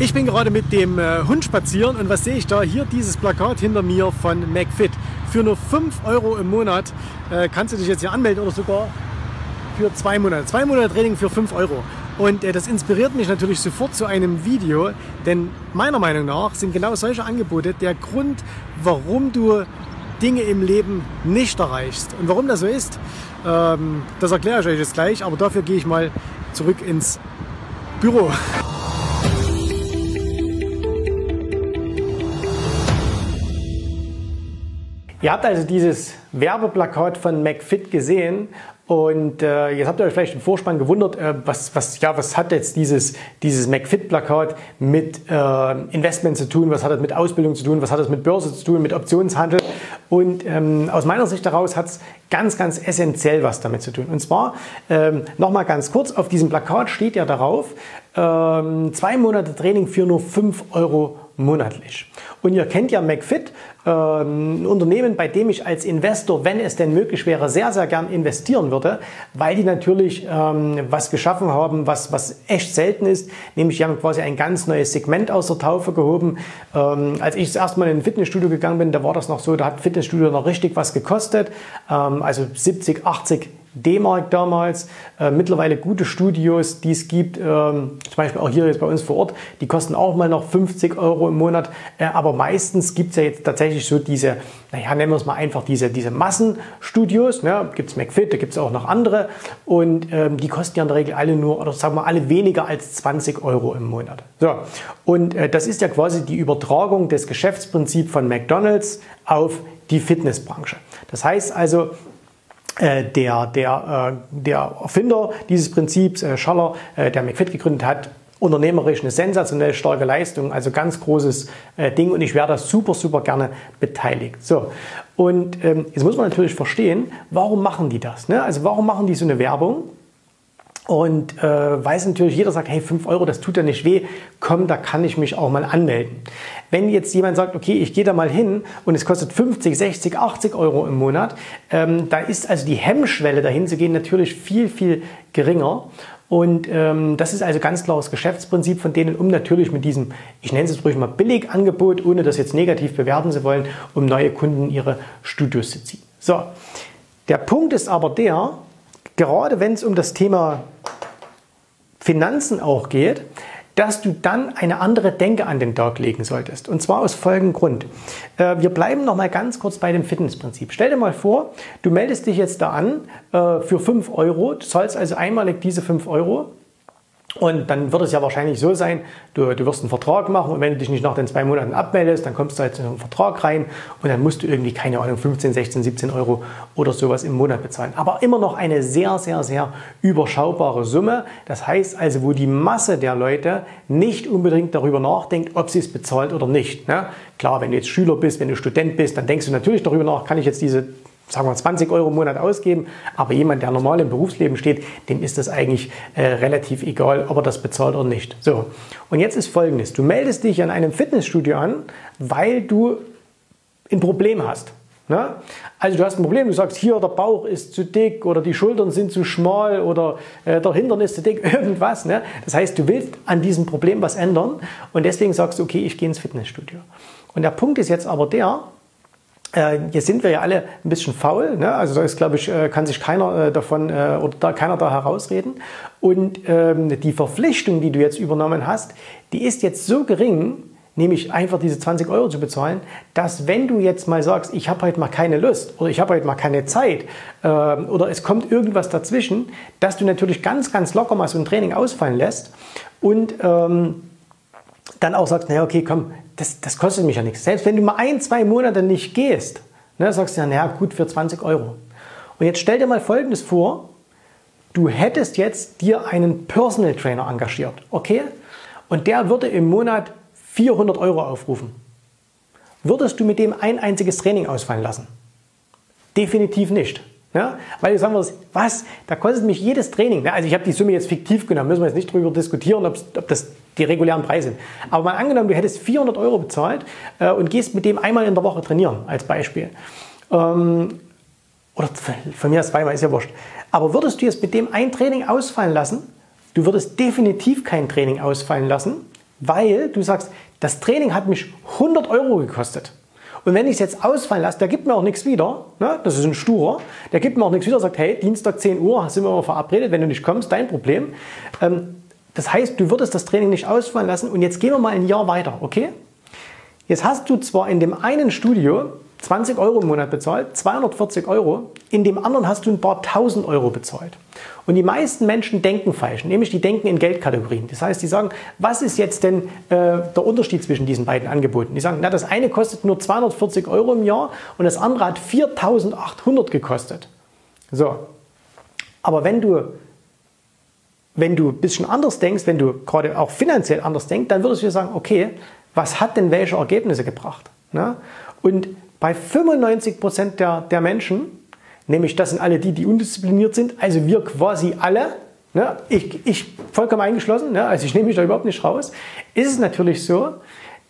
Ich bin gerade mit dem äh, Hund spazieren und was sehe ich da? Hier dieses Plakat hinter mir von McFit. Für nur 5 Euro im Monat äh, kannst du dich jetzt hier anmelden oder sogar für zwei Monate. Zwei Monate Training für 5 Euro. Und äh, das inspiriert mich natürlich sofort zu einem Video, denn meiner Meinung nach sind genau solche Angebote der Grund, warum du Dinge im Leben nicht erreichst. Und warum das so ist, ähm, das erkläre ich euch jetzt gleich, aber dafür gehe ich mal zurück ins Büro. Ihr habt also dieses Werbeplakat von McFit gesehen und äh, jetzt habt ihr euch vielleicht im Vorspann gewundert, äh, was, was, ja, was hat jetzt dieses, dieses McFit-Plakat mit äh, Investment zu tun, was hat das mit Ausbildung zu tun, was hat das mit Börse zu tun, mit Optionshandel. Und ähm, aus meiner Sicht daraus hat es ganz, ganz essentiell was damit zu tun. Und zwar, ähm, nochmal ganz kurz, auf diesem Plakat steht ja darauf, ähm, zwei Monate Training für nur 5 Euro monatlich. Und ihr kennt ja McFit, äh, ein Unternehmen, bei dem ich als Investor, wenn es denn möglich wäre, sehr, sehr gern investieren würde, weil die natürlich ähm, was geschaffen haben, was, was echt selten ist, nämlich die haben quasi ein ganz neues Segment aus der Taufe gehoben. Ähm, als ich das erste Mal in ein Fitnessstudio gegangen bin, da war das noch so, da hat Fitnessstudio noch richtig was gekostet, ähm, also 70, 80 D-Mark damals. Äh, mittlerweile gute Studios, die es gibt, ähm, zum Beispiel auch hier jetzt bei uns vor Ort, die kosten auch mal noch 50 Euro im Monat. Äh, aber meistens gibt es ja jetzt tatsächlich so diese, naja, nennen wir es mal einfach diese, diese Massenstudios. Ne? Gibt es McFit, da gibt es auch noch andere. Und ähm, die kosten ja in der Regel alle nur, oder sagen wir alle weniger als 20 Euro im Monat. So, und äh, das ist ja quasi die Übertragung des Geschäftsprinzips von McDonalds auf die Fitnessbranche. Das heißt also, der, der, äh, der Erfinder dieses Prinzips, äh, Schaller, der McFit gegründet hat, unternehmerisch eine sensationell starke Leistung, also ganz großes Ding und ich wäre da super, super gerne beteiligt. So, und ähm, jetzt muss man natürlich verstehen, warum machen die das? Ne? Also warum machen die so eine Werbung? Und äh, weiß natürlich jeder sagt, hey, 5 Euro, das tut ja nicht weh, komm, da kann ich mich auch mal anmelden. Wenn jetzt jemand sagt, okay, ich gehe da mal hin und es kostet 50, 60, 80 Euro im Monat, ähm, da ist also die Hemmschwelle dahin zu gehen natürlich viel, viel geringer. Und ähm, das ist also ganz klares Geschäftsprinzip von denen, um natürlich mit diesem, ich nenne es jetzt ruhig mal Billigangebot, ohne das jetzt negativ bewerten zu wollen, um neue Kunden ihre Studios zu ziehen. So, der Punkt ist aber der, gerade wenn es um das Thema Finanzen auch geht, dass du dann eine andere Denke an den Tag legen solltest. Und zwar aus folgendem Grund. Äh, wir bleiben noch mal ganz kurz bei dem Fitnessprinzip. Stell dir mal vor, du meldest dich jetzt da an äh, für 5 Euro, du zahlst also einmalig diese 5 Euro und dann wird es ja wahrscheinlich so sein, du, du wirst einen Vertrag machen und wenn du dich nicht nach den zwei Monaten abmeldest, dann kommst du halt in einen Vertrag rein und dann musst du irgendwie, keine Ahnung, 15, 16, 17 Euro oder sowas im Monat bezahlen. Aber immer noch eine sehr, sehr, sehr überschaubare Summe. Das heißt also, wo die Masse der Leute nicht unbedingt darüber nachdenkt, ob sie es bezahlt oder nicht. Ne? Klar, wenn du jetzt Schüler bist, wenn du Student bist, dann denkst du natürlich darüber nach, kann ich jetzt diese sagen wir 20 Euro im Monat ausgeben, aber jemand, der normal im Berufsleben steht, dem ist das eigentlich äh, relativ egal, ob er das bezahlt oder nicht. So, und jetzt ist folgendes, du meldest dich an einem Fitnessstudio an, weil du ein Problem hast. Ne? Also du hast ein Problem, du sagst, hier der Bauch ist zu dick oder die Schultern sind zu schmal oder äh, der Hintern ist zu dick, irgendwas. Ne? Das heißt, du willst an diesem Problem was ändern und deswegen sagst du, okay, ich gehe ins Fitnessstudio. Und der Punkt ist jetzt aber der, äh, jetzt sind wir ja alle ein bisschen faul, ne? also da ist, glaube ich, äh, kann sich keiner äh, davon oder da, keiner da herausreden. Und ähm, die Verpflichtung, die du jetzt übernommen hast, die ist jetzt so gering, nämlich einfach diese 20 Euro zu bezahlen, dass wenn du jetzt mal sagst, ich habe heute mal keine Lust oder ich habe heute mal keine Zeit äh, oder es kommt irgendwas dazwischen, dass du natürlich ganz, ganz locker mal so ein Training ausfallen lässt und ähm, dann auch sagst, naja, okay, komm, das, das kostet mich ja nichts. Selbst wenn du mal ein, zwei Monate nicht gehst, ne, sagst du ja, naja, gut, für 20 Euro. Und jetzt stell dir mal Folgendes vor, du hättest jetzt dir einen Personal Trainer engagiert, okay? Und der würde im Monat 400 Euro aufrufen. Würdest du mit dem ein einziges Training ausfallen lassen? Definitiv nicht. Ja? Weil du sagen wirst, was, da kostet mich jedes Training. Ja, also ich habe die Summe jetzt fiktiv genommen, müssen wir jetzt nicht darüber diskutieren, ob das die regulären Preise. Aber mal angenommen, du hättest 400 Euro bezahlt äh, und gehst mit dem einmal in der Woche trainieren, als Beispiel. Ähm, oder von mir aus zweimal, ist ja wurscht. Aber würdest du jetzt mit dem ein Training ausfallen lassen? Du würdest definitiv kein Training ausfallen lassen, weil du sagst, das Training hat mich 100 Euro gekostet. Und wenn ich es jetzt ausfallen lasse, der gibt mir auch nichts wieder, ne? das ist ein Sturer, der gibt mir auch nichts wieder, sagt, hey, Dienstag 10 Uhr sind wir mal verabredet, wenn du nicht kommst, dein Problem. Ähm, das heißt, du würdest das Training nicht ausfallen lassen und jetzt gehen wir mal ein Jahr weiter, okay? Jetzt hast du zwar in dem einen Studio 20 Euro im Monat bezahlt, 240 Euro, in dem anderen hast du ein paar tausend Euro bezahlt. Und die meisten Menschen denken falsch, nämlich die denken in Geldkategorien. Das heißt, die sagen, was ist jetzt denn äh, der Unterschied zwischen diesen beiden Angeboten? Die sagen, na, das eine kostet nur 240 Euro im Jahr und das andere hat 4800 gekostet. So. Aber wenn du wenn du ein bisschen anders denkst, wenn du gerade auch finanziell anders denkst, dann würdest du sagen, okay, was hat denn welche Ergebnisse gebracht? Ne? Und bei 95 Prozent der, der Menschen, nämlich das sind alle die, die undiszipliniert sind, also wir quasi alle, ne, ich, ich vollkommen eingeschlossen, ne, also ich nehme mich da überhaupt nicht raus, ist es natürlich so,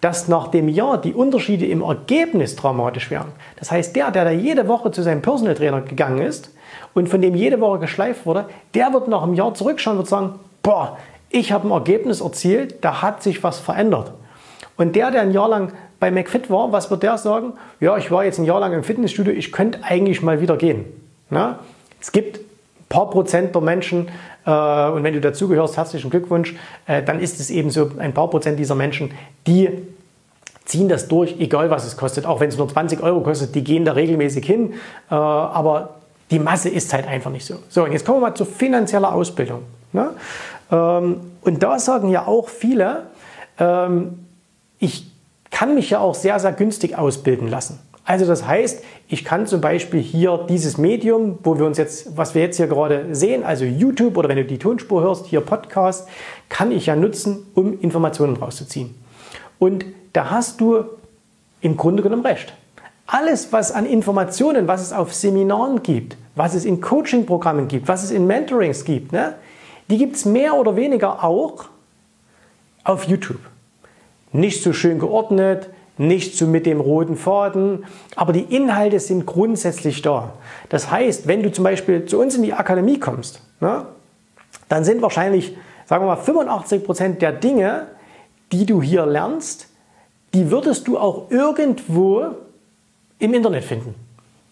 dass nach dem Jahr die Unterschiede im Ergebnis dramatisch wären. Das heißt, der, der da jede Woche zu seinem Personal Trainer gegangen ist und von dem jede Woche geschleift wurde, der wird nach einem Jahr zurückschauen und wird sagen, boah, ich habe ein Ergebnis erzielt, da hat sich was verändert. Und der, der ein Jahr lang bei McFit war, was wird der sagen? Ja, ich war jetzt ein Jahr lang im Fitnessstudio, ich könnte eigentlich mal wieder gehen. Na? Es gibt ein paar Prozent der Menschen, äh, und wenn du dazugehörst, herzlichen Glückwunsch, äh, dann ist es eben so, ein paar Prozent dieser Menschen, die ziehen das durch, egal was es kostet. Auch wenn es nur 20 Euro kostet, die gehen da regelmäßig hin. Äh, aber die Masse ist halt einfach nicht so. So, und jetzt kommen wir mal zur finanziellen Ausbildung. Ne? Ähm, und da sagen ja auch viele, ähm, ich kann mich ja auch sehr, sehr günstig ausbilden lassen. Also das heißt, ich kann zum Beispiel hier dieses Medium, wo wir uns jetzt, was wir jetzt hier gerade sehen, also YouTube oder wenn du die Tonspur hörst, hier Podcast, kann ich ja nutzen, um Informationen rauszuziehen. Und da hast du im Grunde genommen recht. Alles, was an Informationen, was es auf Seminaren gibt, was es in Coaching-Programmen gibt, was es in Mentorings gibt, ne, die gibt es mehr oder weniger auch auf YouTube nicht so schön geordnet, nicht so mit dem roten Faden, aber die Inhalte sind grundsätzlich da. Das heißt, wenn du zum Beispiel zu uns in die Akademie kommst, ne, dann sind wahrscheinlich, sagen wir mal, 85 Prozent der Dinge, die du hier lernst, die würdest du auch irgendwo im Internet finden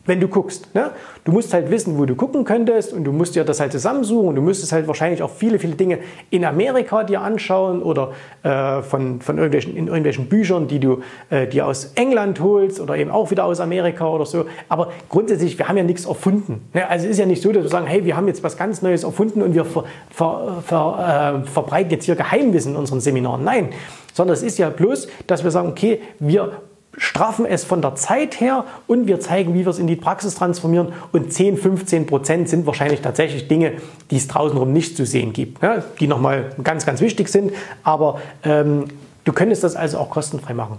wenn du guckst. Ne? Du musst halt wissen, wo du gucken könntest und du musst dir das halt zusammensuchen und du müsstest halt wahrscheinlich auch viele, viele Dinge in Amerika dir anschauen oder äh, von, von irgendwelchen, in irgendwelchen Büchern, die du äh, dir aus England holst oder eben auch wieder aus Amerika oder so. Aber grundsätzlich, wir haben ja nichts erfunden. Ne? Also es ist ja nicht so, dass wir sagen, hey, wir haben jetzt was ganz Neues erfunden und wir ver, ver, ver, äh, verbreiten jetzt hier Geheimwissen in unseren Seminaren. Nein, sondern es ist ja bloß, dass wir sagen, okay, wir straffen es von der Zeit her und wir zeigen, wie wir es in die Praxis transformieren. Und 10, 15 Prozent sind wahrscheinlich tatsächlich Dinge, die es draußenrum nicht zu sehen gibt, ja, die nochmal ganz, ganz wichtig sind. Aber ähm, du könntest das also auch kostenfrei machen.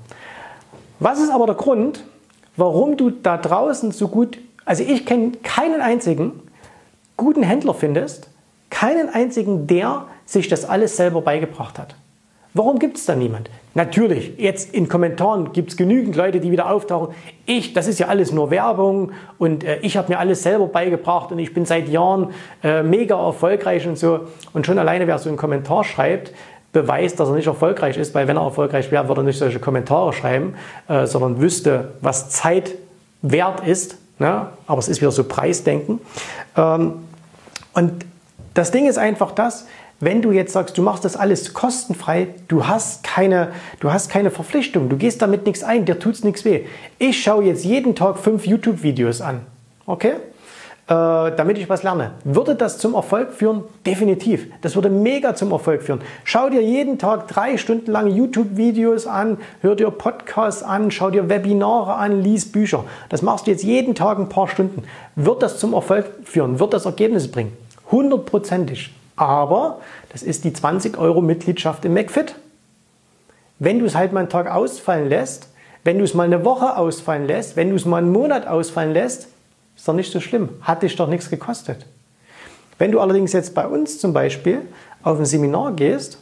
Was ist aber der Grund, warum du da draußen so gut, also ich kenne keinen einzigen guten Händler findest, keinen einzigen, der sich das alles selber beigebracht hat. Warum gibt es da niemand? Natürlich, jetzt in Kommentaren gibt es genügend Leute, die wieder auftauchen. Ich, das ist ja alles nur Werbung und äh, ich habe mir alles selber beigebracht und ich bin seit Jahren äh, mega erfolgreich und so. Und schon alleine, wer so einen Kommentar schreibt, beweist, dass er nicht erfolgreich ist, weil wenn er erfolgreich wäre, würde er nicht solche Kommentare schreiben, äh, sondern wüsste, was Zeit wert ist. Ne? Aber es ist wieder so Preisdenken. Ähm, und das Ding ist einfach das, wenn du jetzt sagst, du machst das alles kostenfrei, du hast keine, du hast keine Verpflichtung, du gehst damit nichts ein, dir tut es nichts weh. Ich schaue jetzt jeden Tag fünf YouTube-Videos an, okay? Äh, damit ich was lerne. Würde das zum Erfolg führen? Definitiv. Das würde mega zum Erfolg führen. Schau dir jeden Tag drei Stunden lang YouTube-Videos an, hör dir Podcasts an, schau dir Webinare an, lies Bücher. Das machst du jetzt jeden Tag ein paar Stunden. Wird das zum Erfolg führen? Wird das Ergebnisse bringen? Hundertprozentig. Aber das ist die 20 Euro Mitgliedschaft im McFit. Wenn du es halt mal einen Tag ausfallen lässt, wenn du es mal eine Woche ausfallen lässt, wenn du es mal einen Monat ausfallen lässt, ist doch nicht so schlimm. Hat dich doch nichts gekostet. Wenn du allerdings jetzt bei uns zum Beispiel auf ein Seminar gehst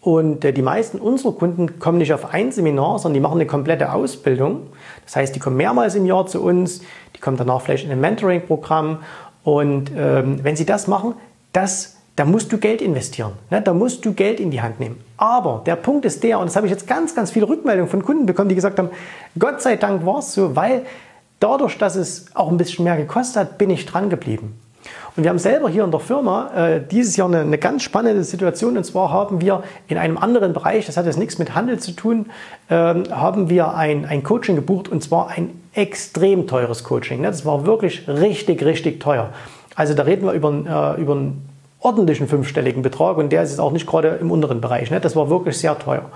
und äh, die meisten unserer Kunden kommen nicht auf ein Seminar, sondern die machen eine komplette Ausbildung. Das heißt, die kommen mehrmals im Jahr zu uns, die kommen danach vielleicht in ein Mentoring-Programm und ähm, wenn sie das machen, das da musst du Geld investieren. Ne? Da musst du Geld in die Hand nehmen. Aber der Punkt ist der, und das habe ich jetzt ganz, ganz viele Rückmeldungen von Kunden bekommen, die gesagt haben, Gott sei Dank war es so, weil dadurch, dass es auch ein bisschen mehr gekostet hat, bin ich dran geblieben. Und wir haben selber hier in der Firma äh, dieses Jahr eine, eine, ganz spannende Situation. Und zwar haben wir in einem anderen Bereich, das hat jetzt nichts mit Handel zu tun, ähm, haben wir ein, ein Coaching gebucht und zwar ein extrem teures Coaching. Ne? Das war wirklich richtig, richtig teuer. Also da reden wir über, äh, über einen ordentlichen fünfstelligen Betrag und der ist jetzt auch nicht gerade im unteren Bereich. Ne? Das war wirklich sehr teuer.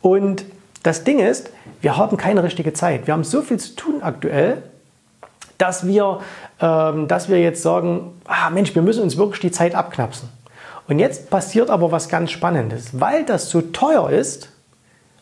Und das Ding ist, wir haben keine richtige Zeit. Wir haben so viel zu tun aktuell, dass wir, ähm, dass wir jetzt sagen, ah Mensch, wir müssen uns wirklich die Zeit abknapsen. Und jetzt passiert aber was ganz Spannendes. Weil das so teuer ist,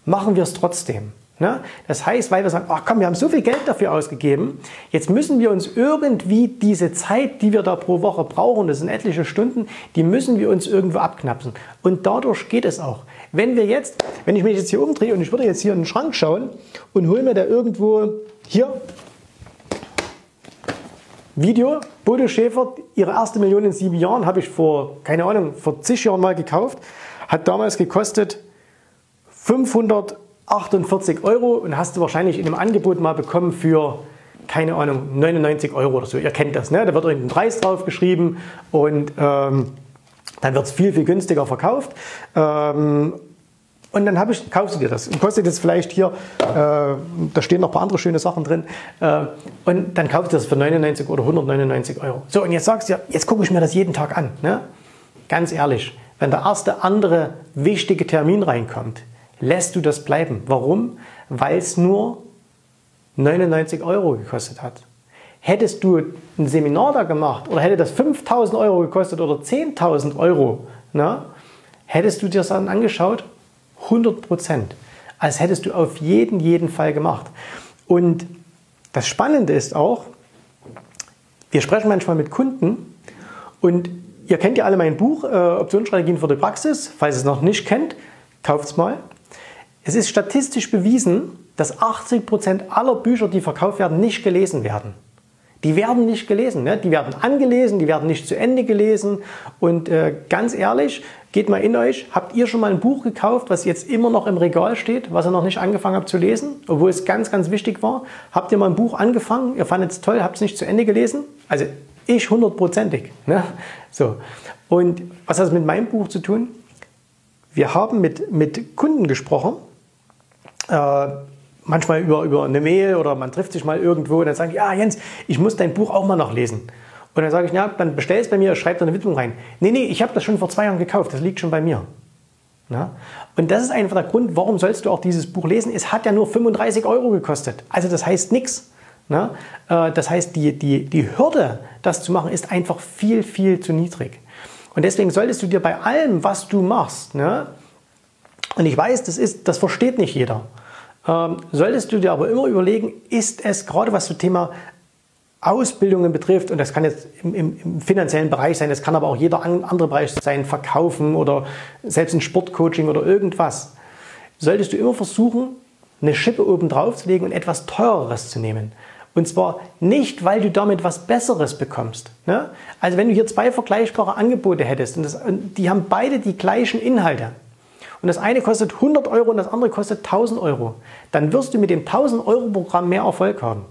machen wir es trotzdem. Ne? Das heißt, weil wir sagen, ach komm, wir haben so viel Geld dafür ausgegeben, jetzt müssen wir uns irgendwie diese Zeit, die wir da pro Woche brauchen, das sind etliche Stunden, die müssen wir uns irgendwo abknapsen. Und dadurch geht es auch. Wenn wir jetzt, wenn ich mich jetzt hier umdrehe und ich würde jetzt hier in den Schrank schauen und hole mir da irgendwo hier Video, Bodo Schäfer, ihre erste Million in sieben Jahren, habe ich vor, keine Ahnung, vor zig Jahren mal gekauft, hat damals gekostet 500 48 Euro und hast du wahrscheinlich in einem Angebot mal bekommen für, keine Ahnung, 99 Euro oder so. Ihr kennt das, ne? Da wird irgendein Preis drauf geschrieben und ähm, dann wird es viel, viel günstiger verkauft. Ähm, und dann ich, kaufst du dir das. Und kostet jetzt vielleicht hier, äh, da stehen noch ein paar andere schöne Sachen drin. Äh, und dann kaufst du das für 99 oder 199 Euro. So, und jetzt sagst du ja, jetzt gucke ich mir das jeden Tag an. Ne? Ganz ehrlich, wenn der erste andere wichtige Termin reinkommt, lässt du das bleiben. Warum? Weil es nur 99 Euro gekostet hat. Hättest du ein Seminar da gemacht oder hätte das 5000 Euro gekostet oder 10.000 Euro, na, hättest du dir das dann angeschaut? 100 Prozent. Als hättest du auf jeden, jeden Fall gemacht. Und das Spannende ist auch, wir sprechen manchmal mit Kunden und ihr kennt ja alle mein Buch äh, Optionsstrategien für die Praxis. Falls ihr es noch nicht kennt, kauft es mal. Es ist statistisch bewiesen, dass 80% aller Bücher, die verkauft werden, nicht gelesen werden. Die werden nicht gelesen. Ne? Die werden angelesen, die werden nicht zu Ende gelesen. Und äh, ganz ehrlich, geht mal in euch. Habt ihr schon mal ein Buch gekauft, was jetzt immer noch im Regal steht, was ihr noch nicht angefangen habt zu lesen, obwohl es ganz, ganz wichtig war? Habt ihr mal ein Buch angefangen, ihr fandet es toll, habt es nicht zu Ende gelesen? Also ich hundertprozentig. Ne? So. Und was hat das mit meinem Buch zu tun? Wir haben mit, mit Kunden gesprochen, äh, manchmal über, über eine Mail oder man trifft sich mal irgendwo und dann sagen, ja Jens, ich muss dein Buch auch mal noch lesen. Und dann sage ich, ja, dann bestell es bei mir, schreib da eine Widmung rein. Nee, nee, ich habe das schon vor zwei Jahren gekauft, das liegt schon bei mir. Ja? Und das ist einfach der Grund, warum sollst du auch dieses Buch lesen? Es hat ja nur 35 Euro gekostet. Also das heißt nichts. Ne? Äh, das heißt, die, die, die Hürde, das zu machen, ist einfach viel, viel zu niedrig. Und deswegen solltest du dir bei allem, was du machst, ne? Und ich weiß, das, ist, das versteht nicht jeder, ähm, solltest du dir aber immer überlegen, ist es gerade was zum Thema Ausbildungen betrifft, und das kann jetzt im, im, im, finanziellen Bereich sein, das kann aber auch jeder andere Bereich sein, Verkaufen oder selbst ein Sportcoaching oder irgendwas, solltest du immer versuchen, eine Schippe oben drauf zu legen und etwas Teureres zu nehmen. Und zwar nicht, weil du damit was Besseres bekommst. Ne? Also wenn du hier zwei vergleichbare Angebote hättest und, das, und die haben beide die gleichen Inhalte, und das eine kostet 100 Euro und das andere kostet 1000 Euro, dann wirst du mit dem 1000 Euro Programm mehr Erfolg haben.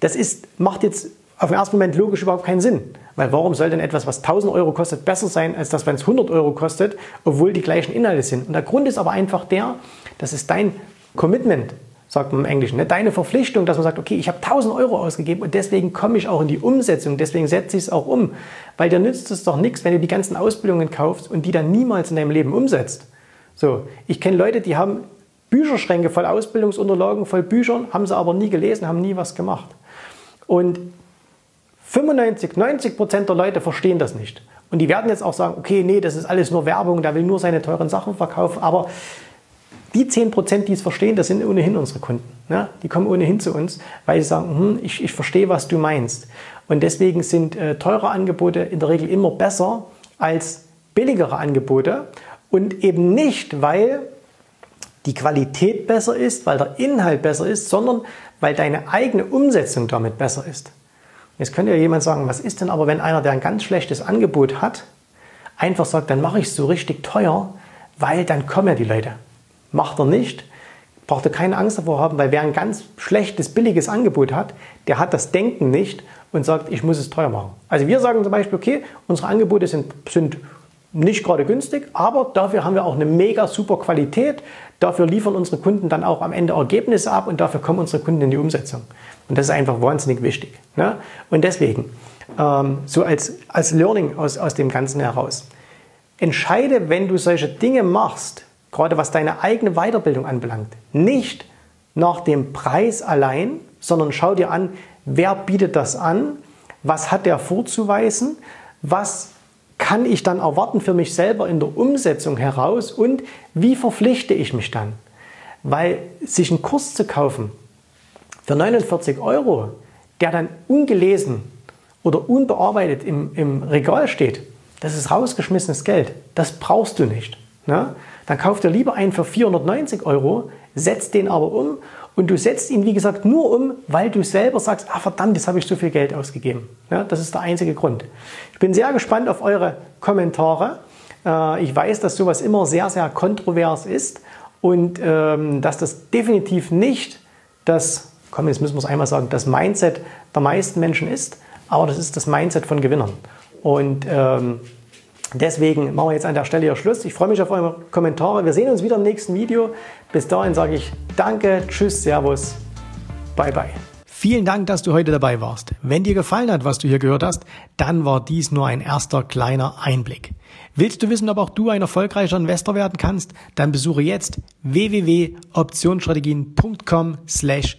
Das ist, macht jetzt auf den ersten Moment logisch überhaupt keinen Sinn. Weil warum soll denn etwas, was 1000 Euro kostet, besser sein, als das, wenn es 100 Euro kostet, obwohl die gleichen Inhalte sind? Und der Grund ist aber einfach der, das ist dein Commitment, sagt man im Englischen, ne? deine Verpflichtung, dass man sagt, okay, ich habe 1000 Euro ausgegeben und deswegen komme ich auch in die Umsetzung, deswegen setze ich es auch um. Weil dir nützt es doch nichts, wenn du die ganzen Ausbildungen kaufst und die dann niemals in deinem Leben umsetzt. So, ich kenne Leute, die haben Bücherschränke voll Ausbildungsunterlagen, voll Büchern, haben sie aber nie gelesen, haben nie was gemacht. Und 95, 90 Prozent der Leute verstehen das nicht. Und die werden jetzt auch sagen, okay, nee, das ist alles nur Werbung, der will nur seine teuren Sachen verkaufen. Aber die 10 Prozent, die es verstehen, das sind ohnehin unsere Kunden. Ja? Die kommen ohnehin zu uns, weil sie sagen, hm, ich, ich verstehe, was du meinst. Und deswegen sind äh, teure Angebote in der Regel immer besser als billigere Angebote. Und eben nicht, weil die Qualität besser ist, weil der Inhalt besser ist, sondern weil deine eigene Umsetzung damit besser ist. Jetzt könnte ja jemand sagen, was ist denn aber, wenn einer, der ein ganz schlechtes Angebot hat, einfach sagt, dann mache ich es so richtig teuer, weil dann kommen ja die Leute. Macht er nicht, braucht er keine Angst davor haben, weil wer ein ganz schlechtes, billiges Angebot hat, der hat das Denken nicht und sagt, ich muss es teuer machen. Also wir sagen zum Beispiel, okay, unsere Angebote sind, sind nicht gerade günstig, aber dafür haben wir auch eine mega super Qualität. Dafür liefern unsere Kunden dann auch am Ende Ergebnisse ab und dafür kommen unsere Kunden in die Umsetzung. Und das ist einfach wahnsinnig wichtig. Ne? Und deswegen, ähm, so als, als Learning aus, aus dem Ganzen heraus, entscheide, wenn du solche Dinge machst, gerade was deine eigene Weiterbildung anbelangt, nicht nach dem Preis allein, sondern schau dir an, wer bietet das an, was hat der vorzuweisen, was kann ich dann erwarten für mich selber in der Umsetzung heraus und wie verpflichte ich mich dann? Weil sich einen Kurs zu kaufen für 49 Euro, der dann ungelesen oder unbearbeitet im, im Regal steht, das ist rausgeschmissenes Geld. Das brauchst du nicht. Ne? Dann kauf dir lieber einen für 490 Euro, setz den aber um und du setzt ihn, wie gesagt, nur um, weil du selber sagst, ah verdammt, jetzt habe ich so viel Geld ausgegeben. Ja, das ist der einzige Grund. Ich bin sehr gespannt auf eure Kommentare. Äh, ich weiß, dass sowas immer sehr, sehr kontrovers ist und ähm, dass das definitiv nicht das, komm, jetzt müssen wir es einmal sagen, das Mindset der meisten Menschen ist, aber das ist das Mindset von Gewinnern. Und ähm, Deswegen machen wir jetzt an der Stelle hier Schluss. Ich freue mich auf eure Kommentare. Wir sehen uns wieder im nächsten Video. Bis dahin sage ich Danke, Tschüss, Servus, bye bye. Vielen Dank, dass du heute dabei warst. Wenn dir gefallen hat, was du hier gehört hast, dann war dies nur ein erster kleiner Einblick. Willst du wissen, ob auch du ein erfolgreicher Investor werden kannst? Dann besuche jetzt www.optionsstrategien.com slash